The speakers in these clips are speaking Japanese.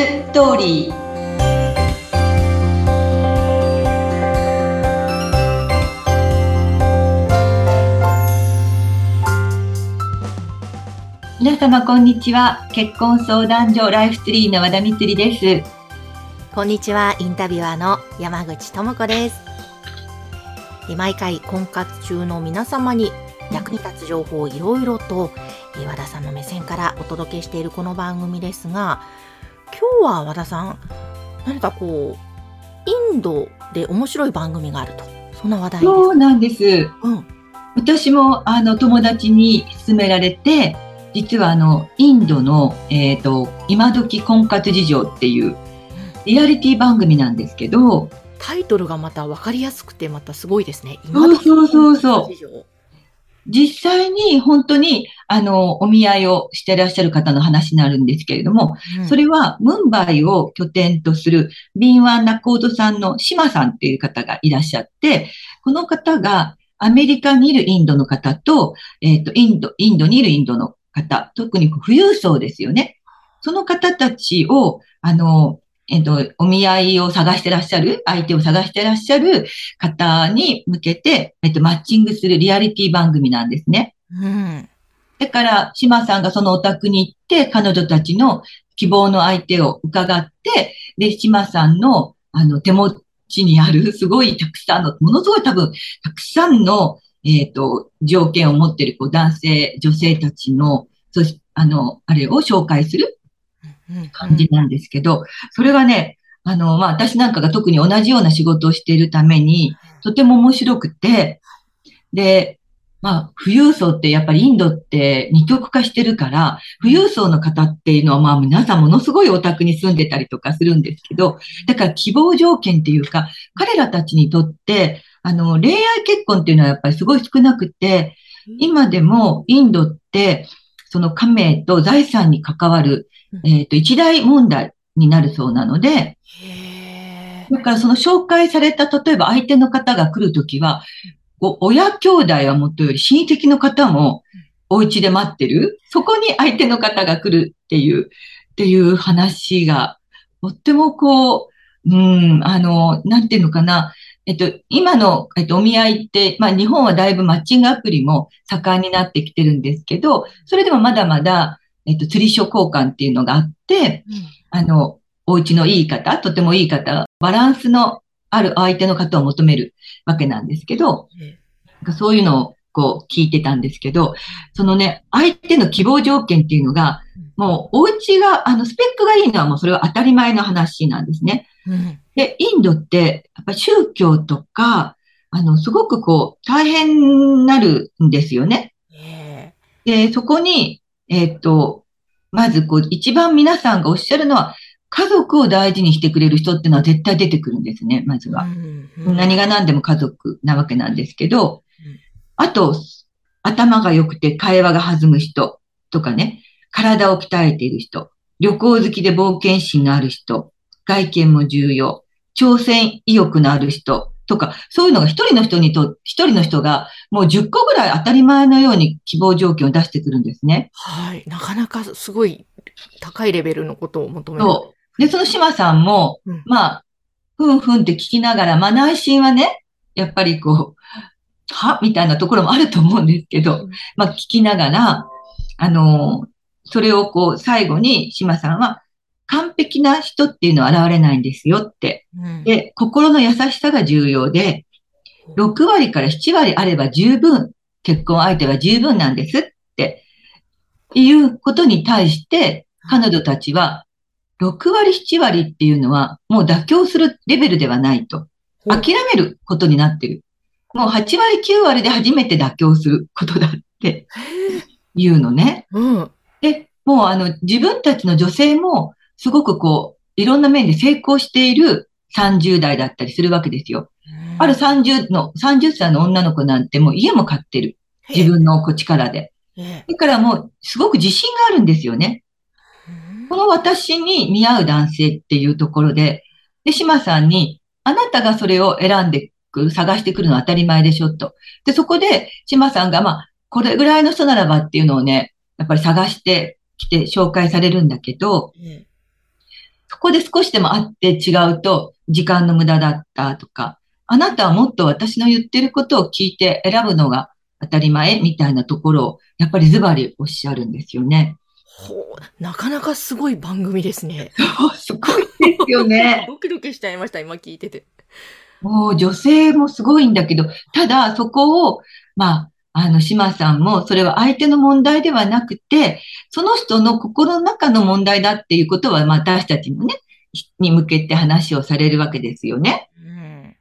ストーリー皆様こんにちは結婚相談所ライフツリーの和田光ですこんにちはインタビュアーの山口智子です毎回婚活中の皆様に役に立つ情報をいろいろと和田さんの目線からお届けしているこの番組ですが今日は和田さん何かこうインドで面白い番組があると。そんな話題です。そうなんです、うん、私もあの友達に勧められて実はあの、インドの、えっ、ー、と、今時婚活事情っていうリアリティ番組なんですけど、タイトルがまた分かりやすくてまたすごいですね。そうそうそうそう。実際に本当に、あの、お見合いをしてらっしゃる方の話になるんですけれども、うん、それは、ムンバイを拠点とする、ビンワンナコードさんのシマさんっていう方がいらっしゃって、この方が、アメリカにいるインドの方と、えっ、ー、と、インド、インドにいるインドの方、特に富裕層ですよね。その方たちを、あの、えっと、お見合いを探してらっしゃる、相手を探してらっしゃる方に向けて、えっと、マッチングするリアリティ番組なんですね。うん。だから、島さんがそのお宅に行って、彼女たちの希望の相手を伺って、で、島さんの、あの、手持ちにある、すごいたくさんの、ものすごい多分、たくさんの、えっ、ー、と、条件を持っているこう男性、女性たちの、そしあの、あれを紹介する感じなんですけど、それがね、あの、まあ、私なんかが特に同じような仕事をしているために、とても面白くて、で、まあ、富裕層ってやっぱりインドって二極化してるから、富裕層の方っていうのはまあ皆さんものすごいお宅に住んでたりとかするんですけど、だから希望条件っていうか、彼らたちにとって、あの、恋愛結婚っていうのはやっぱりすごい少なくて、今でもインドって、その家名と財産に関わる、えっ、ー、と、一大問題になるそうなので、だからその紹介された、例えば相手の方が来るときは、親兄弟はもとより親戚の方もお家で待ってる。そこに相手の方が来るっていう、っていう話が、とってもこう、うん、あの、なんていうのかな。えっと、今の、えっと、お見合いって、まあ、日本はだいぶマッチングアプリも盛んになってきてるんですけど、それでもまだまだ、えっと、釣り書交換っていうのがあって、うん、あの、お家のいい方、とてもいい方、バランスのある相手の方を求めるわけなんですけど、うん、そういうのをこう聞いてたんですけど、そのね、相手の希望条件っていうのが、もうお家が、あの、スペックがいいのはもうそれは当たり前の話なんですね。うん、で、インドって、やっぱ宗教とか、あの、すごくこう、大変になるんですよね。で、そこに、えー、っと、まずこう、一番皆さんがおっしゃるのは、家族を大事にしてくれる人っていうのは絶対出てくるんですね、まずは。うんうん、何が何でも家族なわけなんですけど、あと、頭が良くて会話が弾む人とかね、体を鍛えている人、旅行好きで冒険心のある人、外見も重要、挑戦意欲のある人とか、そういうのが一人の人にと、一人の人がもう10個ぐらい当たり前のように希望条件を出してくるんですね。はい。なかなかすごい高いレベルのことを求める。そう。で、その島さんも、うん、まあ、ふんふんって聞きながら、まあ内心はね、やっぱりこう、はみたいなところもあると思うんですけど、まあ聞きながら、あの、それをこう最後に島さんは完璧な人っていうのは現れないんですよって。で、心の優しさが重要で、6割から7割あれば十分、結婚相手は十分なんですっていうことに対して、彼女たちは、6割7割っていうのはもう妥協するレベルではないと。諦めることになってる。もう8割9割で初めて妥協することだっていうのね。うん、で、もうあの自分たちの女性もすごくこう、いろんな面で成功している30代だったりするわけですよ。ある30の、30歳の女の子なんてもう家も買ってる。自分の力で。だからもう、すごく自信があるんですよね。この私に見合う男性っていうところで、で、島さんに、あなたがそれを選んでくる、探してくるのは当たり前でしょ、と。で、そこで、島さんが、まあ、これぐらいの人ならばっていうのをね、やっぱり探してきて紹介されるんだけど、こで少しでもあって違うと時間の無駄だったとか、あなたはもっと私の言ってることを聞いて選ぶのが当たり前みたいなところを、やっぱりズバリおっしゃるんですよね。ほう、なかなかすごい番組ですね。すごいですよね。ドキドキしちゃいました、今聞いてて。もう女性もすごいんだけど、ただそこを、まあ、あの、島さんも、それは相手の問題ではなくて、その人の心の中の問題だっていうことは、まあ、私たちもね、に向けて話をされるわけですよね。うん、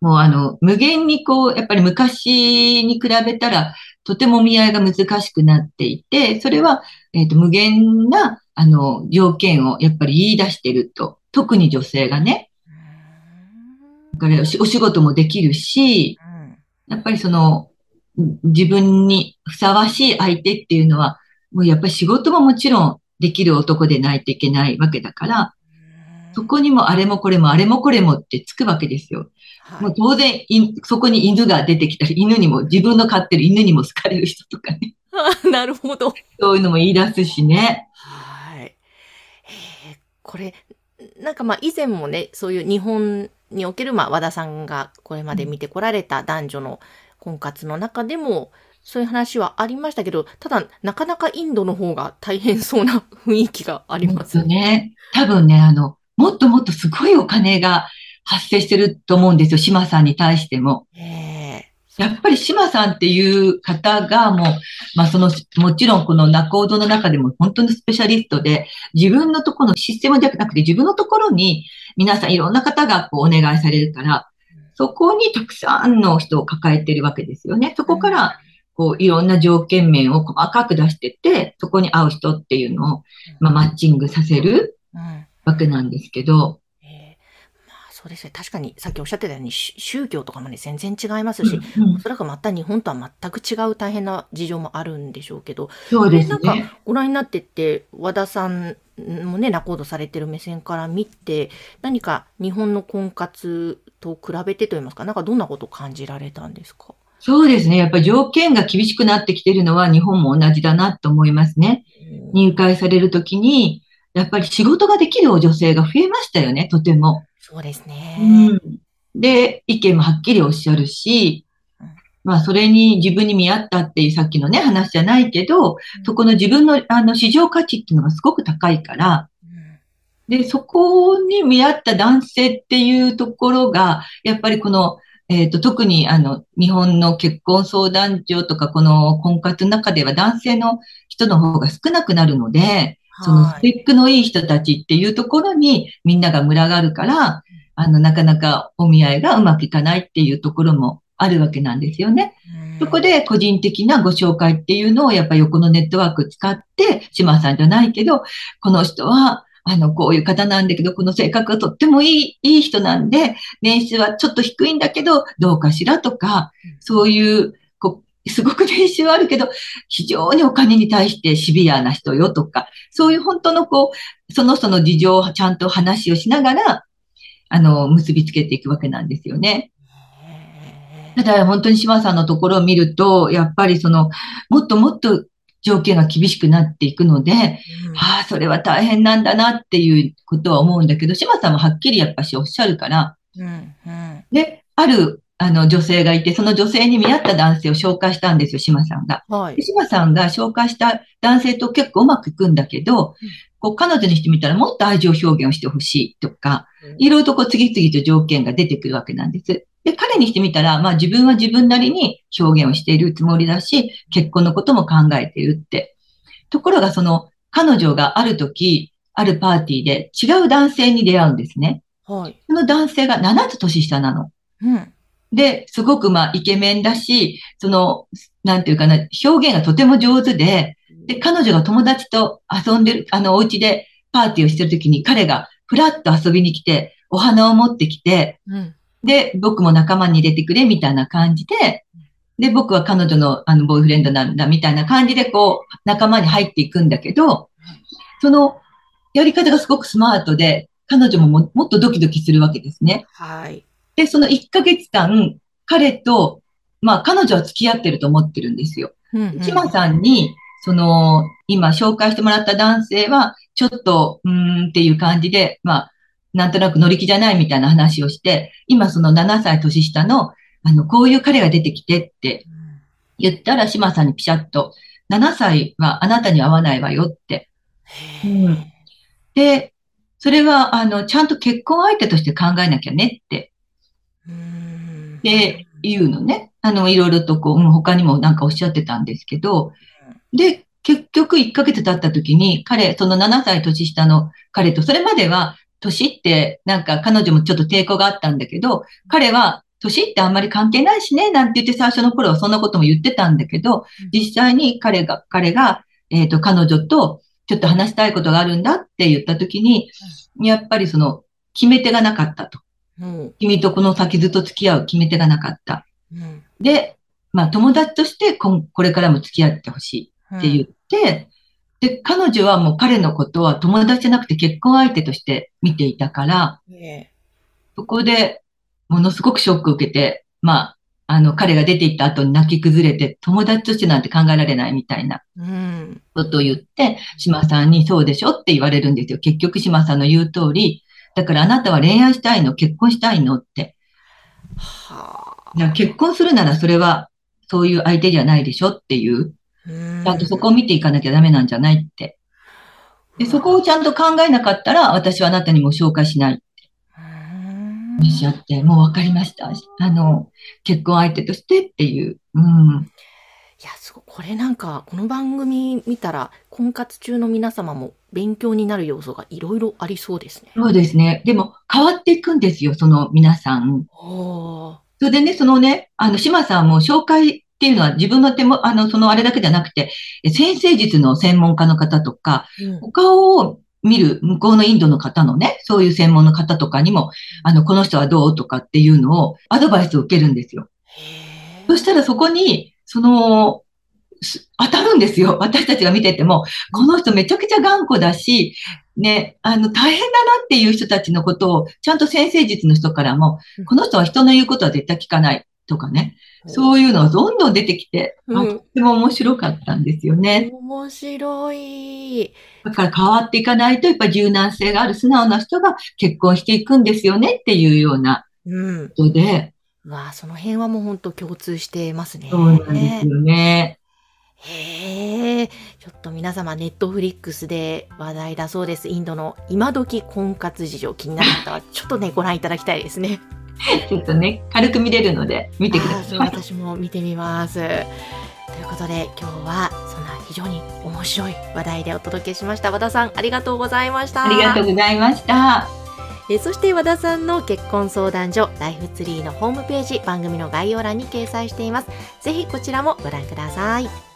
もうあの、無限にこう、やっぱり昔に比べたら、とても見合いが難しくなっていて、それは、えっ、ー、と、無限な、あの、条件をやっぱり言い出してると。特に女性がね。だからお仕事もできるし、やっぱりその、自分にふさわしい相手っていうのは、もうやっぱり仕事ももちろんできる男でないといけないわけだから、そこにもあれもこれもあれもこれもってつくわけですよ。はい、もう当然そこに犬が出てきたり、犬にも、自分の飼ってる犬にも好かれる人とかね。なるほど。そういうのも言い出すしね。はい。えこれ、なんかまあ以前もね、そういう日本におけるまあ和田さんがこれまで見てこられた男女の婚活の中でも、そういう話はありましたけど、ただ、なかなかインドの方が大変そうな雰囲気がありますね。多分ね、あの、もっともっとすごいお金が発生してると思うんですよ、島さんに対しても。やっぱり島さんっていう方がもう、まあその、もちろんこの仲人の中でも本当にスペシャリストで、自分のところのシステムではなくて自分のところに皆さんいろんな方がこうお願いされるから、そこにたくさんの人を抱えてるわけですよね。そこから、こう、いろんな条件面を細かく出してって、そこに合う人っていうのを、まあ、マッチングさせるわけなんですけど、そうですね。確かに、さっきおっしゃってたように、宗教とかもね、全然違いますし、うんうん、おそらくまた日本とは全く違う大変な事情もあるんでしょうけど、そうですね。なんか、ご覧になってって、和田さんもね、仲人されてる目線から見て、何か日本の婚活と比べてといいますか、なんかどんなことを感じられたんですか？そうですね。やっぱり条件が厳しくなってきてるのは日本も同じだなと思いますね。入会されるときに、やっぱり仕事ができる女性が増えましたよね、とても。そうですね。うん。で、意見もはっきりおっしゃるし、まあ、それに自分に見合ったっていうさっきのね、話じゃないけど、そこの自分のあの市場価値っていうのがすごく高いから、で、そこに見合った男性っていうところが、やっぱりこの、えっ、ー、と、特にあの、日本の結婚相談所とか、この婚活の中では男性の人の方が少なくなるので、そのスペックのいい人たちっていうところにみんなが群がるから、あの、なかなかお見合いがうまくいかないっていうところもあるわけなんですよね。そこで個人的なご紹介っていうのをやっぱ横のネットワーク使って、島さんじゃないけど、この人は、あの、こういう方なんだけど、この性格がとってもいい、いい人なんで、年収はちょっと低いんだけど、どうかしらとか、そういうすごく練習はあるけど、非常にお金に対してシビアな人よとか、そういう本当のこう、その人の事情をちゃんと話をしながら、あの、結びつけていくわけなんですよね。ただ本当に島さんのところを見ると、やっぱりその、もっともっと条件が厳しくなっていくので、うん、ああ、それは大変なんだなっていうことは思うんだけど、島さんもはっきりやっぱしおっしゃるから、うんうん、で、あるあの、女性がいて、その女性に見合った男性を紹介したんですよ、島さんが。はい。島さんが紹介した男性と結構うまくいくんだけど、うん、こう、彼女にしてみたらもっと愛情表現をしてほしいとか、いろいろとこう、次々と条件が出てくるわけなんです。で、彼にしてみたら、まあ自分は自分なりに表現をしているつもりだし、結婚のことも考えているって。ところが、その、彼女がある時、あるパーティーで違う男性に出会うんですね。はい。その男性が7つ年下なの。うん。で、すごくまあイケメンだし、その、なんていうかな、表現がとても上手で、で、彼女が友達と遊んでる、あの、お家でパーティーをしてるときに彼がふらっと遊びに来て、お花を持ってきて、うん、で、僕も仲間に入れてくれみたいな感じで、で、僕は彼女のあの、ボーイフレンドなんだみたいな感じでこう、仲間に入っていくんだけど、その、やり方がすごくスマートで、彼女もももっとドキドキするわけですね。はい。で、その1ヶ月間、彼と、まあ、彼女は付き合ってると思ってるんですよ。うんうん、さんに、その、今紹介してもらった男性は、ちょっと、うーんっていう感じで、まあ、なんとなく乗り気じゃないみたいな話をして、今その7歳年下の、あの、こういう彼が出てきてって言ったら、島さんにピシャッと、7歳はあなたに合わないわよって。うん、で、それは、あの、ちゃんと結婚相手として考えなきゃねって。で、言うのね。あの、いろいろとこう、他にもなんかおっしゃってたんですけど、で、結局1ヶ月経った時に、彼、その7歳年下の彼と、それまでは年ってなんか彼女もちょっと抵抗があったんだけど、彼は年ってあんまり関係ないしね、なんて言って最初の頃はそんなことも言ってたんだけど、実際に彼が、彼が、えっ、ー、と、彼女とちょっと話したいことがあるんだって言った時に、やっぱりその、決め手がなかったと。うん、君とこの先ずっと付き合う決め手がなかった。うん、で、まあ友達としてここれからも付き合ってほしいって言って、で、彼女はもう彼のことは友達じゃなくて結婚相手として見ていたから、ね、そこでものすごくショックを受けて、まあ、あの、彼が出て行った後に泣き崩れて、友達としてなんて考えられないみたいなことを言って、島さんにそうでしょって言われるんですよ。結局島さんの言う通り、だからあなたは恋愛したいの？結婚したいの？って。はあ、結婚するならそれはそういう相手じゃないでしょっていう。ちゃんとそこを見ていかなきゃダメなんじゃないって。で、そこをちゃんと考えなかったら、私はあなたにも紹介しないっておっしゃって、もう分かりました。あの、結婚相手としてっていう。うん。いや、すごい。これなんか、この番組見たら、婚活中の皆様も勉強になる要素がいろいろありそうですね。そうですね。でも、変わっていくんですよ、その皆さん。それでね、そのね、あの、島さんも紹介っていうのは自分の手も、あの、そのあれだけじゃなくて、先生術の専門家の方とか、うん、他を見る向こうのインドの方のね、そういう専門の方とかにも、あの、この人はどうとかっていうのをアドバイスを受けるんですよ。そしたらそこに、その、当たるんですよ。私たちが見てても、この人めちゃくちゃ頑固だし、ね、あの、大変だなっていう人たちのことを、ちゃんと先生術の人からも、この人は人の言うことは絶対聞かないとかね。そういうのがどんどん出てきて、うん、とっても面白かったんですよね。面白い。だから変わっていかないと、やっぱ柔軟性がある素直な人が結婚していくんですよねっていうようなことで。うん、わあ、その辺はもう本当共通してますね。そうなんですよね。へえ、ちょっと皆様、ネットフリックスで話題だそうです。インドの今時婚活事情気になる方は、ちょっとね、ご覧いただきたいですね。ちょっとね、軽く見れるので、見てください。私も見てみます。ということで、今日はそんな非常に面白い話題でお届けしました。和田さん、ありがとうございました。ありがとうございました。えそして和田さんの結婚相談所ライフツリーのホームページ番組の概要欄に掲載しています。ぜひこちらもご覧ください。